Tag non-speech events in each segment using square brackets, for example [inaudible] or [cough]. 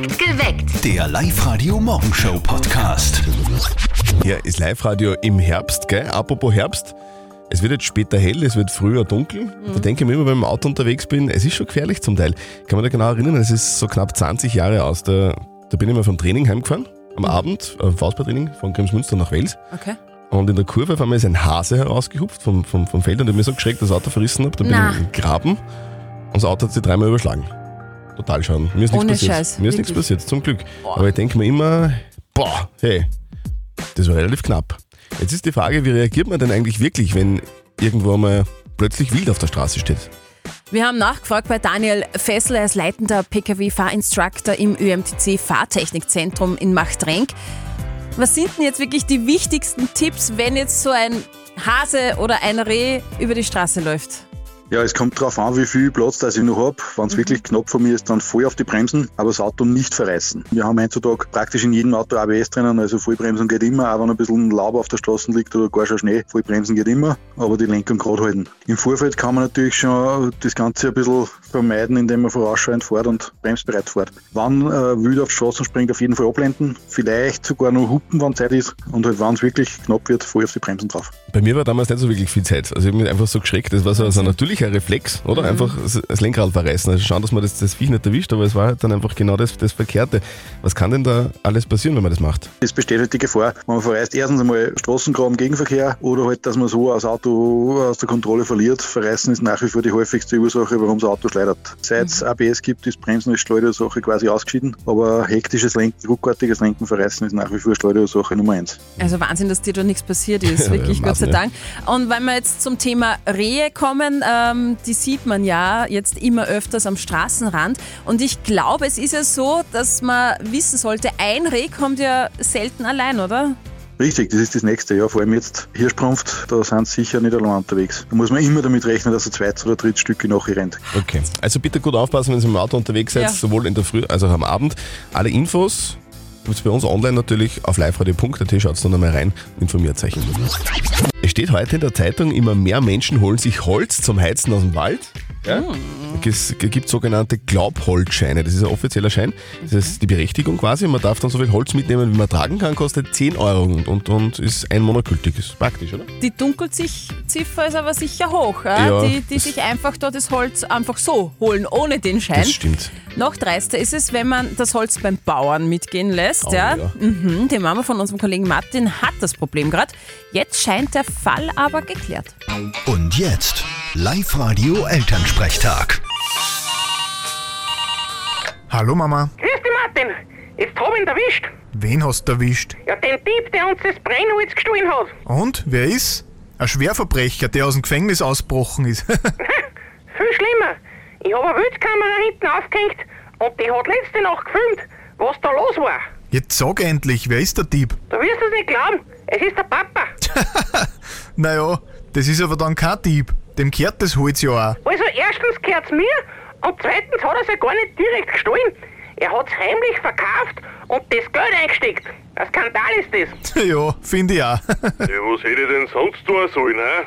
Geweckt. Der Live-Radio-Morgenshow-Podcast. Hier ist Live-Radio im Herbst, gell? Apropos Herbst. Es wird jetzt später hell, es wird früher dunkel. Da denke ich mir immer, wenn ich im Auto unterwegs bin, es ist schon gefährlich zum Teil. Ich kann mich da genau erinnern, es ist so knapp 20 Jahre aus. Da, da bin ich mal vom Training heimgefahren, am Abend, äh, Faustballtraining von Grimsmünster nach Wels. Okay. Und in der Kurve auf einmal ist ein Hase herausgehupft vom, vom, vom Feld und ich mir so geschreckt, dass das Auto verrissen habe. Da bin Na. ich im Graben und das Auto hat sich dreimal überschlagen. Total schaden. Mir ist nichts Ohne passiert. Scheiß, Mir ist nichts passiert, zum Glück. Aber ich denke mir immer, boah, hey, das war relativ knapp. Jetzt ist die Frage, wie reagiert man denn eigentlich wirklich, wenn irgendwo mal plötzlich wild auf der Straße steht? Wir haben nachgefragt bei Daniel Fessler, er ist leitender Pkw-Fahrinstructor im ÖMTC Fahrtechnikzentrum in Machtrenk. Was sind denn jetzt wirklich die wichtigsten Tipps, wenn jetzt so ein Hase oder ein Reh über die Straße läuft? Ja, es kommt darauf an, wie viel Platz das ich noch habe. Wenn es wirklich knapp von mir ist, dann voll auf die Bremsen, aber das Auto nicht verreißen. Wir haben heutzutage praktisch in jedem Auto ABS drinnen, also Vollbremsen geht immer, auch wenn ein bisschen Laub auf der Straße liegt oder gar schon Schnee, Vollbremsen geht immer, aber die Lenkung gerade halten. Im Vorfeld kann man natürlich schon das Ganze ein bisschen vermeiden, indem man vorausschauend fährt und bremsbereit fährt. Wann äh, wild auf die Straßen springt, auf jeden Fall abblenden, vielleicht sogar noch hupen, wenn Zeit ist und halt, wenn es wirklich knapp wird, voll auf die Bremsen drauf. Bei mir war damals nicht so wirklich viel Zeit. Also ich mich einfach so geschreckt. Das war so, so ein natürlicher Reflex, oder? Einfach das- Lenkrad verreißen. Also schauen, dass man das, das Viech nicht erwischt, aber es war halt dann einfach genau das, das Verkehrte. Was kann denn da alles passieren, wenn man das macht? Es besteht halt die Gefahr, man verreist erstens einmal Straßengraben, Gegenverkehr oder halt, dass man so das Auto aus der Kontrolle verliert. Verreißen ist nach wie vor die häufigste Ursache, warum das Auto schleudert. Seit es ABS gibt, ist Bremsen als Schleuderursache quasi ausgeschieden, aber hektisches Lenken, ruckartiges Lenken, Verreißen ist nach wie vor Schleuderursache Nummer eins. Also Wahnsinn, dass dir da nichts passiert ist, [laughs] Ja, wirklich, Gott sei Dank. Und wenn wir jetzt zum Thema Rehe kommen, ähm, die sieht man ja jetzt immer öfters am Straßenrand. Und ich glaube, es ist ja so, dass man wissen sollte, ein Reh kommt ja selten allein, oder? Richtig, das ist das nächste. Ja, vor allem jetzt Hirschprumpft, da sind sie sicher nicht allein unterwegs. Da muss man immer damit rechnen, dass ein zweites oder drittes Stück nachher rennt. Okay. Also bitte gut aufpassen, wenn ihr im Auto unterwegs seid, Ja. sowohl in der Früh als auch am Abend. Alle Infos gibt es bei uns online natürlich auf liveradio.at. Schaut dann einmal rein und informiert euch. Es steht heute in der Zeitung, immer mehr Menschen holen sich Holz zum Heizen aus dem Wald. Ja? Es gibt sogenannte Glaubholzscheine. Das ist ein offizieller Schein. Das ist die Berechtigung quasi. Man darf dann so viel Holz mitnehmen, wie man tragen kann, kostet 10 Euro und, und, und ist ein Monat gültig. Ist praktisch, oder? Die Dunkelziffer ist aber sicher hoch, ja? Ja, die, die sich einfach dort das Holz einfach so holen, ohne den Schein. Das stimmt. Noch dreister ist es, wenn man das Holz beim Bauern mitgehen lässt. Oh, ja. ja. Mhm, die Mama von unserem Kollegen Martin hat das Problem gerade. Jetzt scheint der Fall aber geklärt. Und jetzt Live-Radio Elternsprechtag. Hallo Mama, Grüß dich, Martin. Jetzt hab ich ihn erwischt. wen hast du erwischt? Ja, den Dieb, der uns das Brennholz gestohlen hat. Und, wer ist? Ein Schwerverbrecher, der aus dem Gefängnis ausgebrochen ist. [laughs] Viel schlimmer. Ich hab eine Wildkamera hinten aufgehängt und die hat letzte Nacht gefilmt, was da los war. Jetzt sag endlich, wer ist der Dieb? Du wirst es nicht glauben. Es ist der Papa. [laughs] Naja, das ist aber dann kein Dieb. Dem gehört das Holz ja auch. Also erstens gehört's mir und zweitens hat er ja gar nicht direkt gestohlen. Er hat's heimlich verkauft und das Geld eingesteckt. Ein Skandal ist das. [laughs] ja, finde ich auch. Ja, was hätte ich denn sonst tun sollen, hä?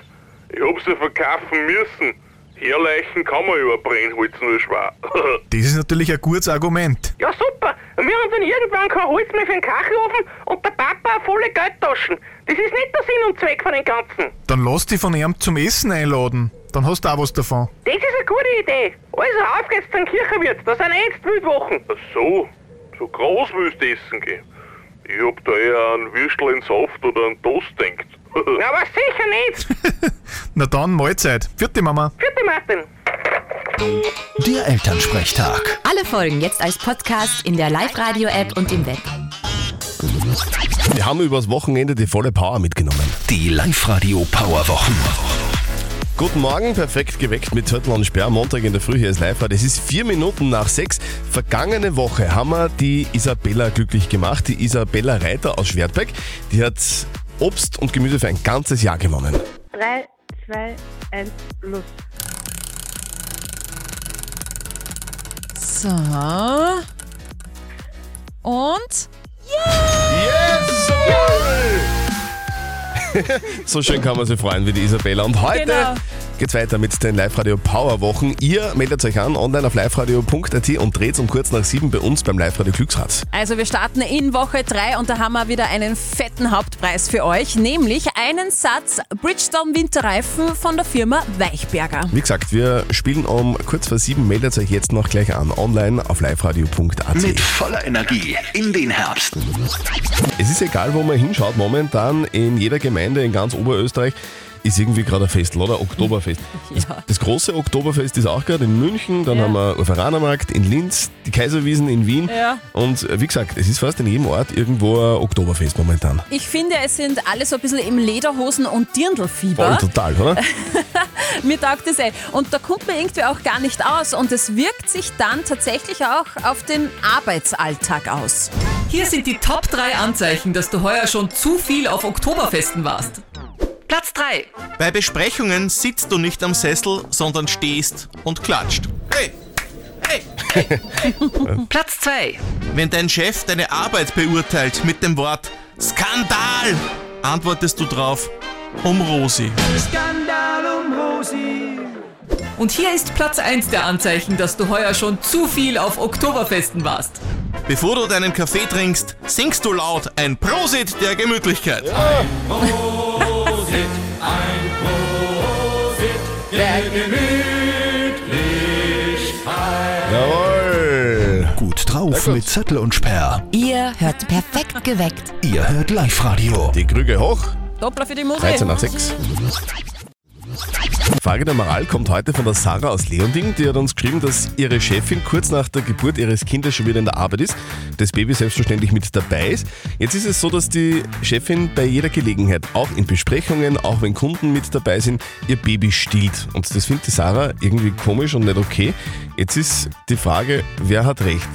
Ich hab's ja verkaufen müssen. Herleichen kann man über Brennholz nur schwer. [laughs] das ist natürlich ein gutes Argument. Ja, super. Wir haben dann irgendwann kein Holz mehr für den Kachelofen und der Papa eine volle Geldtaschen. Das ist nicht der Sinn und Zweck von dem Ganzen. Dann lass dich von ihm zum Essen einladen. Dann hast du auch was davon. Das ist eine gute Idee. Also auf geht's zum Kirchenwirt. Da sind eh jetzt Wildwochen. Ach so, so groß willst du essen gehen. Ich hab da eher an Würstel in Saft oder an Toast denkt. [laughs] Ja, aber sicher nicht. [laughs] Na dann, Mahlzeit. Vierte Mama. Vierte Martin. Der Elternsprechtag. Alle Folgen jetzt als Podcast in der Live-Radio-App und im Web. Wir haben übers Wochenende die volle Power mitgenommen. Die Live-Radio Powerwochen. Guten Morgen, perfekt geweckt mit Zettel und Sperr. Montag in der Früh, hier ist live Es ist vier Minuten nach sechs. Vergangene Woche haben wir die Isabella glücklich gemacht. Die Isabella Reiter aus Schwertbeck. Die hat Obst und Gemüse für ein ganzes Jahr gewonnen. 3, 2, 1, los. So. Und Yes! [laughs] So schön kann man sich freuen wie die Isabella. Und heute Genau. Geht's weiter mit den Live-Radio Power-Wochen. Ihr meldet euch an online auf liveradio.at und dreht um kurz nach sieben bei uns beim Live-Radio Glücksrad. Also wir starten in Woche 3 und da haben wir wieder einen fetten Hauptpreis für euch, nämlich einen Satz Bridgestone Winterreifen von der Firma Weichberger. Wie gesagt, wir spielen um kurz vor sieben. Meldet euch jetzt noch gleich an online auf liveradio.at. Mit voller Energie in den Herbst. Es ist egal, wo man hinschaut, momentan in jeder Gemeinde in ganz Oberösterreich ist irgendwie gerade ein Fest, oder? Oktoberfest. [laughs] Das, Ja. das große Oktoberfest ist auch gerade in München, dann Ja. haben wir Uferanermarkt in Linz, die Kaiserwiesen in Wien. Ja. Und äh, wie gesagt, es ist fast in jedem Ort irgendwo ein Oktoberfest momentan. Ich finde, es sind alle so ein bisschen im Lederhosen- und Dirndlfieber. Voll total, oder? [laughs] Mir taugt das eh. Und da kommt man irgendwie auch gar nicht aus. Und es wirkt sich dann tatsächlich auch auf den Arbeitsalltag aus. Hier sind die Top 3 Anzeichen, dass du heuer schon zu viel auf Oktoberfesten warst. Platz 3. Bei Besprechungen sitzt du nicht am Sessel, sondern stehst und klatscht. Hey! Hey! [laughs] Platz 2. Wenn dein Chef deine Arbeit beurteilt mit dem Wort Skandal, antwortest du drauf um Rosi. Und hier ist Platz 1 der Anzeichen, dass du heuer schon zu viel auf Oktoberfesten warst. Bevor du deinen Kaffee trinkst, singst du laut ein Prosit der Gemütlichkeit. [laughs] Jawohl! Gut drauf mit Zettel und Sperr. Ihr hört perfekt geweckt. Ihr hört Live-Radio. Die Krüge hoch, Doppler für die Musik. 13 nach 6. Frage der Moral kommt heute von der Sarah aus Leonding. Die hat uns geschrieben, dass ihre Chefin kurz nach der Geburt ihres Kindes schon wieder in der Arbeit ist, das Baby selbstverständlich mit dabei ist. Jetzt ist es so, dass die Chefin bei jeder Gelegenheit, auch in Besprechungen, auch wenn Kunden mit dabei sind, ihr Baby stillt. Und das findet die Sarah irgendwie komisch und nicht okay. Jetzt ist die Frage, wer hat recht?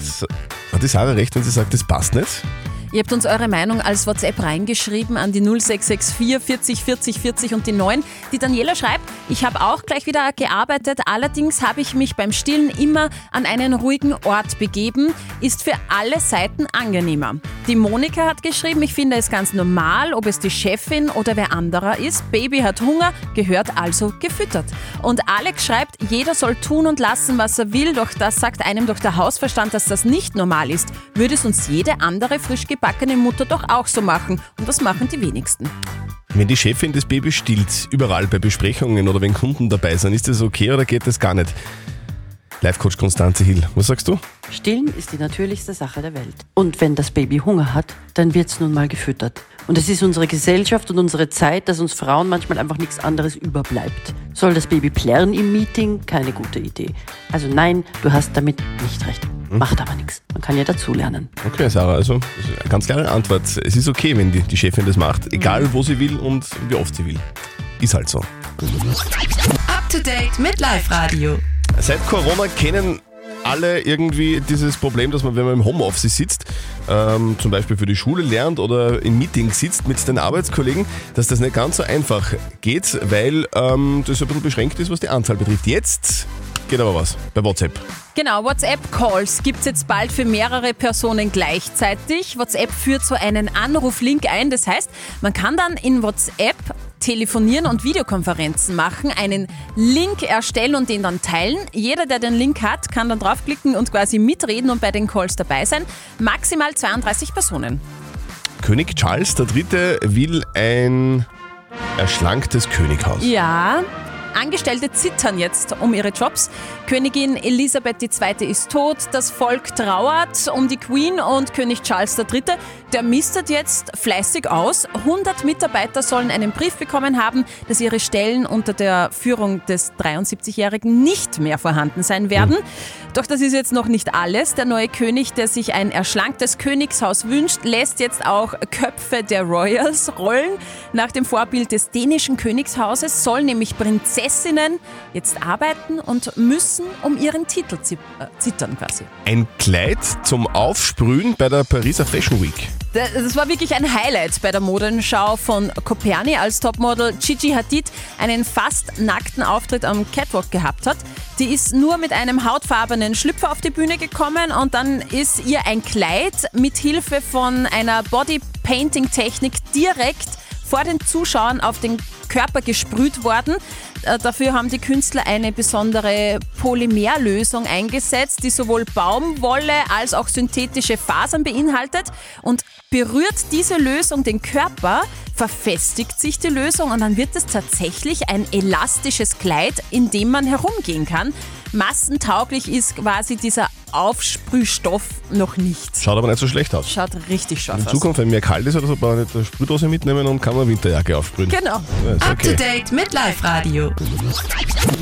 Hat die Sarah recht, wenn sie sagt, das passt nicht? Ihr habt uns eure Meinung als WhatsApp reingeschrieben an die 0664 40 40 40 und die 9. Die Daniela schreibt, ich habe auch gleich wieder gearbeitet, allerdings habe ich mich beim Stillen immer an einen ruhigen Ort begeben, ist für alle Seiten angenehmer. Die Monika hat geschrieben, ich finde es ganz normal, ob es die Chefin oder wer anderer ist. Baby hat Hunger, gehört also gefüttert. Und Alex schreibt, jeder soll tun und lassen, was er will, doch das sagt einem doch der Hausverstand, dass das nicht normal ist. Würde es uns jede andere frisch gebackene Mutter doch auch so machen. Und das machen die wenigsten. Wenn die Chefin das Baby stillt, überall bei Besprechungen oder wenn Kunden dabei sind, ist das okay oder geht das gar nicht? Live-Coach Konstanze Hill, was sagst du? Stillen ist die natürlichste Sache der Welt. Und wenn das Baby Hunger hat, dann wird es nun mal gefüttert. Und es ist unsere Gesellschaft und unsere Zeit, dass uns Frauen manchmal einfach nichts anderes überbleibt. Soll das Baby plärren im Meeting? Keine gute Idee. Also nein, du hast damit nicht recht. Macht aber nichts. Man kann ja dazulernen. Okay, Sarah, also ganz klare Antwort. Es ist okay, wenn die, die Chefin das macht, egal wo sie will und wie oft sie will. Ist halt so. Up to date mit Live Radio. Seit Corona kennen alle irgendwie dieses Problem, dass man, wenn man im Homeoffice sitzt, ähm, zum Beispiel für die Schule lernt oder in Meetings sitzt mit den Arbeitskollegen, dass das nicht ganz so einfach geht, weil ähm, das ein bisschen beschränkt ist, was die Anzahl betrifft. Jetzt geht aber was bei WhatsApp. Genau, WhatsApp-Calls gibt es jetzt bald für mehrere Personen gleichzeitig. WhatsApp führt so einen Anruflink ein. Das heißt, man kann dann in WhatsApp telefonieren und Videokonferenzen machen, einen Link erstellen und den dann teilen. Jeder, der den Link hat, kann dann draufklicken und quasi mitreden und bei den Calls dabei sein. Maximal 32 Personen. König Charles III. will ein erschlanktes Könighaus. Ja. Angestellte zittern jetzt um ihre Jobs. Königin Elisabeth II. ist tot, das Volk trauert um die Queen und König Charles III. Der mistet jetzt fleißig aus. 100 Mitarbeiter sollen einen Brief bekommen haben, dass ihre Stellen unter der Führung des 73-Jährigen nicht mehr vorhanden sein werden. Doch das ist jetzt noch nicht alles. Der neue König, der sich ein erschlanktes Königshaus wünscht, lässt jetzt auch Köpfe der Royals rollen. Nach dem Vorbild des dänischen Königshauses sollen nämlich Prinzessinnen jetzt arbeiten und müssen um ihren Titel äh, zittern quasi. Ein Kleid zum Aufsprühen bei der Pariser Fashion Week. Das war wirklich ein Highlight bei der Modenschau von Coperni, als Topmodel Gigi Hadid einen fast nackten Auftritt am Catwalk gehabt hat. Die ist nur mit einem hautfarbenen Schlüpfer auf die Bühne gekommen und dann ist ihr ein Kleid mit Hilfe von einer Bodypainting-Technik direkt vor den Zuschauern auf den Körper gesprüht worden. Äh, Dafür haben die Künstler eine besondere Polymerlösung eingesetzt, die sowohl Baumwolle als auch synthetische Fasern beinhaltet. Und berührt diese Lösung den Körper, verfestigt sich die Lösung und dann wird es tatsächlich ein elastisches Kleid, in dem man herumgehen kann. Massentauglich ist quasi dieser Aufsprühstoff noch nicht. Schaut aber nicht so schlecht aus. Schaut richtig scharf In aus. Zukunft, wenn mir kalt ist oder so, brauche ich eine Sprühdose mitnehmen und kann man Winterjacke aufsprühen. Genau. Ja, ist Up to okay. date mit Live Radio.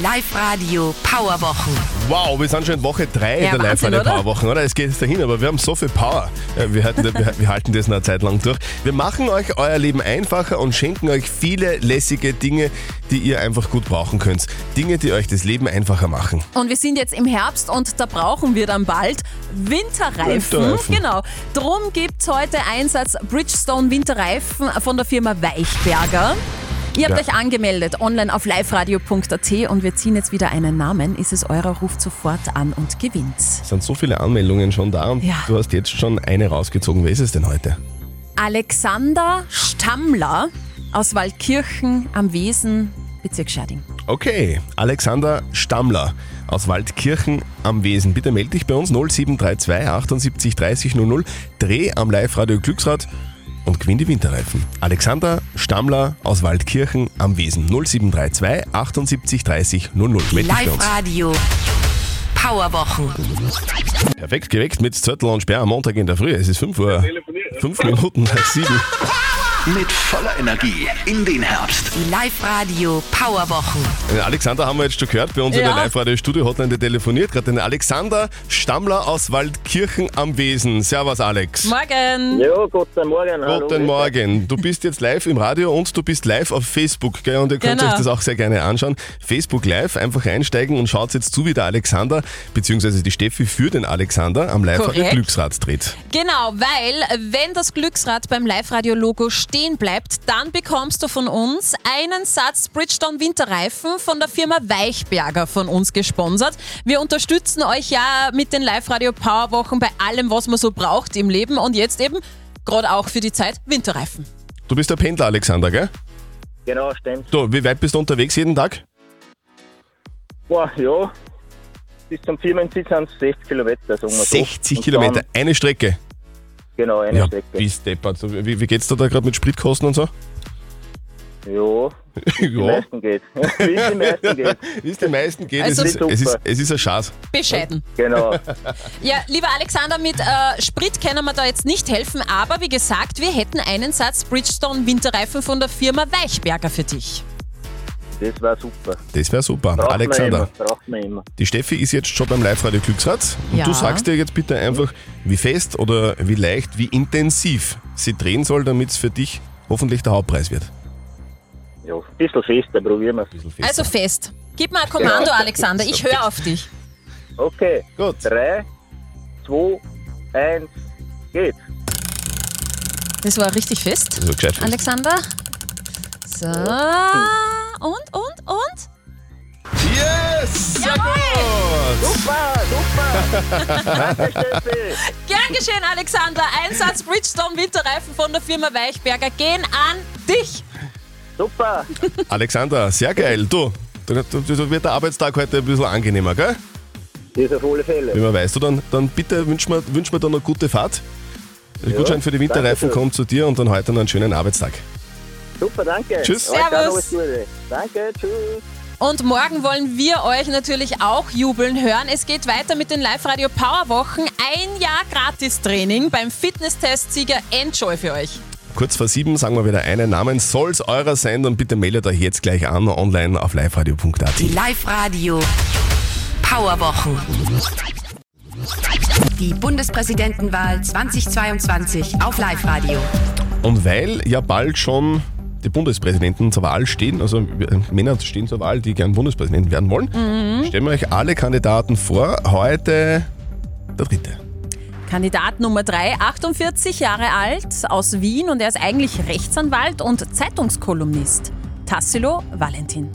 Live Radio Powerwochen. Wow, wir sind schon in Woche 3 Ja, der live radio? Powerwochen, oder? Es geht jetzt dahin, aber wir haben so viel Power. Ja, Wir halten, wir, wir halten das noch eine Zeit lang durch. Wir machen euch euer Leben einfacher und schenken euch viele lässige Dinge, die ihr einfach gut brauchen könnt. Dinge, die euch das Leben einfacher machen. Und wir sind jetzt im Herbst und da brauchen wir dann bald Winterreifen. Winterreifen. Genau. Drum gibt es heute Einsatz Bridgestone Winterreifen von der Firma Weichberger. Ihr habt Ja. euch angemeldet online auf liveradio.at und wir ziehen jetzt wieder einen Namen. Ist es eurer, ruft sofort an und gewinnt. Es sind so viele Anmeldungen schon da und Ja. du hast jetzt schon eine rausgezogen. Wer ist es denn heute? Alexander Stammler aus Waldkirchen am Wesen, Bezirk Scherding. Okay, Alexander Stammler aus Waldkirchen am Wesen. Bitte melde dich bei uns 0732 78 30 00. Dreh am Live-Radio Glücksrad und gewinn die Winterreifen. Alexander Stammler aus Waldkirchen am Wesen 0732 78 30 00. Melde dich bei Live uns. Radio Powerwochen. Perfekt geweckt mit Zörtel und Sperr am Montag in der Früh. Es ist 5 Uhr, 5 Minuten nach 7. [laughs] Mit voller Energie in den Herbst. Die Live Radio Powerwochen. Den Alexander haben wir jetzt schon gehört bei uns in Ja. der Live-Radio-Studio-Hotline, telefoniert gerade. Den Alexander Stammler aus Waldkirchen am Wesen. Servus, Alex. Morgen. Ja, guten Morgen. hallo. Guten Morgen. Du bist jetzt live im Radio und du bist live auf Facebook, gell? Und ihr könnt Genau. euch das auch sehr gerne anschauen. Facebook Live, einfach einsteigen und schaut jetzt zu, wie der Alexander bzw. die Steffi für den Alexander am Live-Radio Korrekt. Glücksrad dreht. Genau, weil wenn das Glücksrad beim Live-Radio-Logo stehen bleibt, dann bekommst du von uns einen Satz Bridgestone Winterreifen von der Firma Weichberger von uns gesponsert. Wir unterstützen euch ja mit den Live-Radio Powerwochen bei allem, was man so braucht im Leben und jetzt eben gerade auch für die Zeit Winterreifen. Du bist der Pendler, Alexander, gell? Genau, stimmt. Du, wie weit bist du unterwegs jeden Tag? Boah, ja. Bis zum Firmensitz sind es 60 Kilometer, sagen wir so. 60 Und Kilometer, eine Strecke. Genau, eine ja, Strecke. bis deppert. Wie, wie geht's dir da gerade mit Spritkosten und so? Ja, [laughs] wie die Ja. meisten geht. [laughs] wie es die meisten geht. [laughs] Wie es den meisten geht, Also- es, ist, es, ist, es ist ein Schatz. Bescheiden. Genau. Ja, lieber Alexander, mit äh, Sprit können wir da jetzt nicht helfen, aber wie gesagt, wir hätten einen Satz Bridgestone Winterreifen von der Firma Weichberger für dich. Das war super. Das wäre super. Braucht Alexander, Man immer, braucht man immer. die Steffi ist jetzt schon beim Live-Radio Glücksrad und Ja. du sagst dir jetzt bitte einfach, wie fest oder wie leicht, wie intensiv sie drehen soll, damit es für dich hoffentlich der Hauptpreis wird. Ja, ein bisschen fester, probieren wir es. Also fest. Gib mal ein Kommando, Ja. Alexander. Ich höre auf dich. Okay. Gut. Drei, zwei, eins, geht. Das war richtig fest. Also gescheit fest. Alexander. So. Und, und, und? Yes! Sehr Jawohl! Super, super. [laughs] Danke, Steffi. Gern geschehen, Alexander. Einsatz Bridgestone Winterreifen von der Firma Weichberger gehen an dich. Super. Alexander, sehr geil. Du, da, wird der Arbeitstag heute ein bisschen angenehmer, gell? Das auf alle Fälle. Wie man weiß. Du, dann, dann bitte wünsch mir, wünsch mir dann eine gute Fahrt. Der Ja, Gutschein für die Winterreifen kommt zu dir und dann heute noch einen schönen Arbeitstag. Super, danke. Tschüss. Euch Servus. alles Gute. Danke, tschüss. Und morgen wollen wir euch natürlich auch jubeln hören. Es geht weiter mit den Live-Radio Powerwochen. Ein Jahr Gratis-Training beim Fitnesstest-Sieger Enjoy für euch. Kurz vor sieben sagen wir wieder einen Namen. Soll's eurer sein, dann bitte meldet euch jetzt gleich an online auf liveradio.at. Die Live Radio Powerwochen. Die Bundespräsidentenwahl 2022 auf Live Radio. Und weil ja bald schon die Bundespräsidenten zur Wahl stehen, also äh, Männer stehen zur Wahl, die gern Bundespräsidenten werden wollen, stellen wir euch alle Kandidaten vor. Heute der dritte. Kandidat Nummer 3, 48 Jahre alt, aus Wien und er ist eigentlich Rechtsanwalt und Zeitungskolumnist. Tassilo Valentin.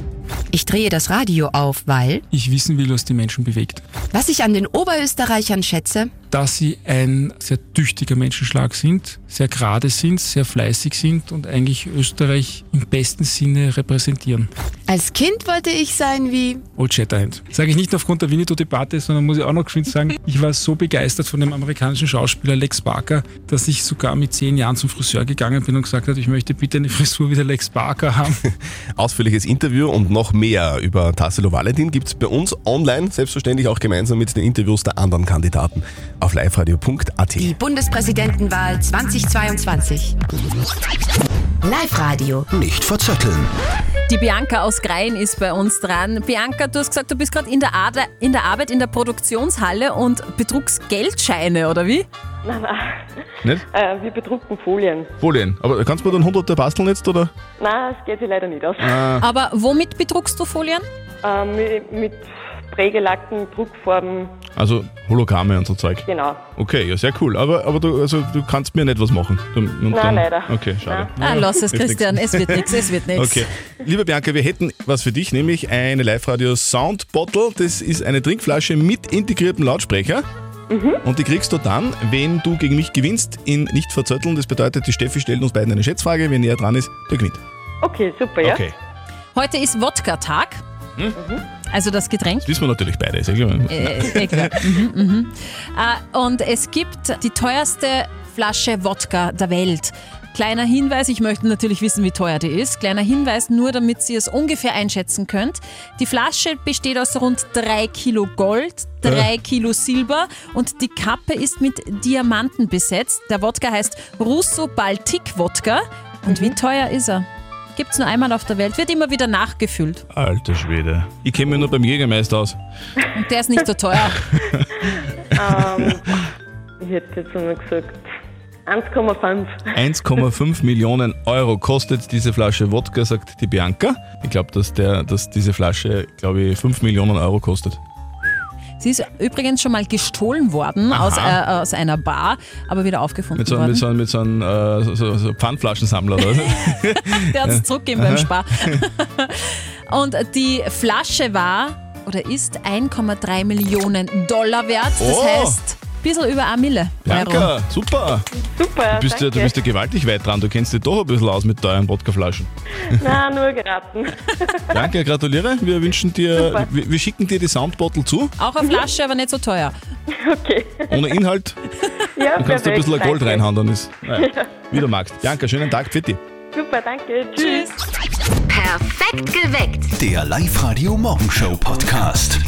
Ich drehe das Radio auf, weil ich wissen will, was die Menschen bewegt. was ich an den Oberösterreichern schätze, Dass sie ein sehr tüchtiger Menschenschlag sind, sehr gerade sind, sehr fleißig sind und eigentlich Österreich im besten Sinne repräsentieren. als Kind wollte ich sein wie Old Shatterhand. Sage ich nicht nur aufgrund der Winnetou-Debatte, sondern muss ich auch noch geschwind sagen, ich war so begeistert von dem amerikanischen Schauspieler Lex Barker, dass ich sogar mit zehn Jahren zum Friseur gegangen bin und gesagt habe, ich möchte bitte eine Frisur wie der Lex Barker haben. [laughs] Ausführliches Interview und noch mehr über Tassilo Valentin gibt's bei uns online, selbstverständlich auch gemeinsam mit den Interviews der anderen Kandidaten auf liveradio.at. die Bundespräsidentenwahl 2022. Live-Radio. Nicht verzetteln. Die Bianca aus Grein ist bei uns dran. Bianca, du hast gesagt, du bist gerade in, der in der Arbeit in der Produktionshalle und bedruckst Geldscheine, oder wie? Nein, nein. Nicht? Äh, wir bedrucken Folien. Folien. Aber kannst du mir dann 100 basteln jetzt, oder? Nein, das geht sich leider nicht aus. Ah. Aber womit bedruckst du Folien? Äh, mit, mit Prägelacken, Druckfarben, Also Hologramme und so Zeug. genau. Okay, ja, sehr cool. Aber, aber du, also, du kannst mir nicht was machen. Du, und Nein, leider. Okay, schade. Ah, lass es, Christian. nix. Es wird nichts, es wird nichts. Okay. Liebe Bianca, wir hätten was für dich, nämlich eine Live-Radio Sound Bottle. Das ist eine Trinkflasche mit integriertem Lautsprecher. Mhm. Und die kriegst du dann, wenn du gegen mich gewinnst, in nicht verzötteln. Das bedeutet, die Steffi stellt uns beiden eine Schätzfrage. Wer näher dran ist, der gewinnt. Okay, super, ja. Okay. Heute ist Wodka-Tag. Hm? Also das Getränk. Das wissen wir natürlich beide, ist ja klar. Äh, eh klar. [laughs] mhm, mhm. Äh, und es gibt die teuerste Flasche Wodka der Welt. Kleiner Hinweis, ich möchte natürlich wissen, wie teuer die ist. Kleiner Hinweis, nur damit ihr es ungefähr einschätzen könnt. Die Flasche besteht aus rund 3 Kilo Gold, 3 Äh. Kilo Silber und die Kappe ist mit Diamanten besetzt. Der Wodka heißt Russo Baltic Wodka. Und wie teuer ist er? Gibt es nur einmal auf der Welt, wird immer wieder nachgefüllt. Alter Schwede. Ich kenne mich nur beim Jägermeister aus. Und der ist nicht so teuer. [laughs] ähm, ich hätte jetzt einmal gesagt 1,5. 1,5 Millionen Euro kostet diese Flasche Wodka, sagt die Bianca. Ich glaube, dass, der- dass diese Flasche, glaube ich, 5 Millionen Euro kostet. Sie ist übrigens schon mal gestohlen worden aus, äh, aus einer Bar, aber wieder aufgefunden Mit so, worden. mit so, einem- mit so einem äh, so, so, Pfandflaschensammler, oder? [laughs] Der hat es zurückgegeben beim. Spar. [laughs] Und die Flasche war oder ist 1,3 Millionen Dollar wert. Das Oh. heißt, bisschen über eine Mille. Bianca, Euro. super. Super, Du bist, ja, du bist ja gewaltig weit dran. Du kennst dich doch ein bisschen aus mit teuren Wodkaflaschen. [laughs] Nein, nur geraten. [laughs] Danke, gratuliere. Wir wünschen dir, Super. wir, wir schicken dir die Soundbottle zu. Auch eine Flasche, aber nicht so teuer. [laughs] Okay. Ohne Inhalt. Ja, Du kannst da ein bisschen perfekt, Gold danke. reinhauen, dann ist. Naja, Ja. wie du magst. Bianca, schönen Tag, Fitti. Super, danke. Tschüss. Perfekt geweckt. Der Live-Radio Morgenshow Podcast.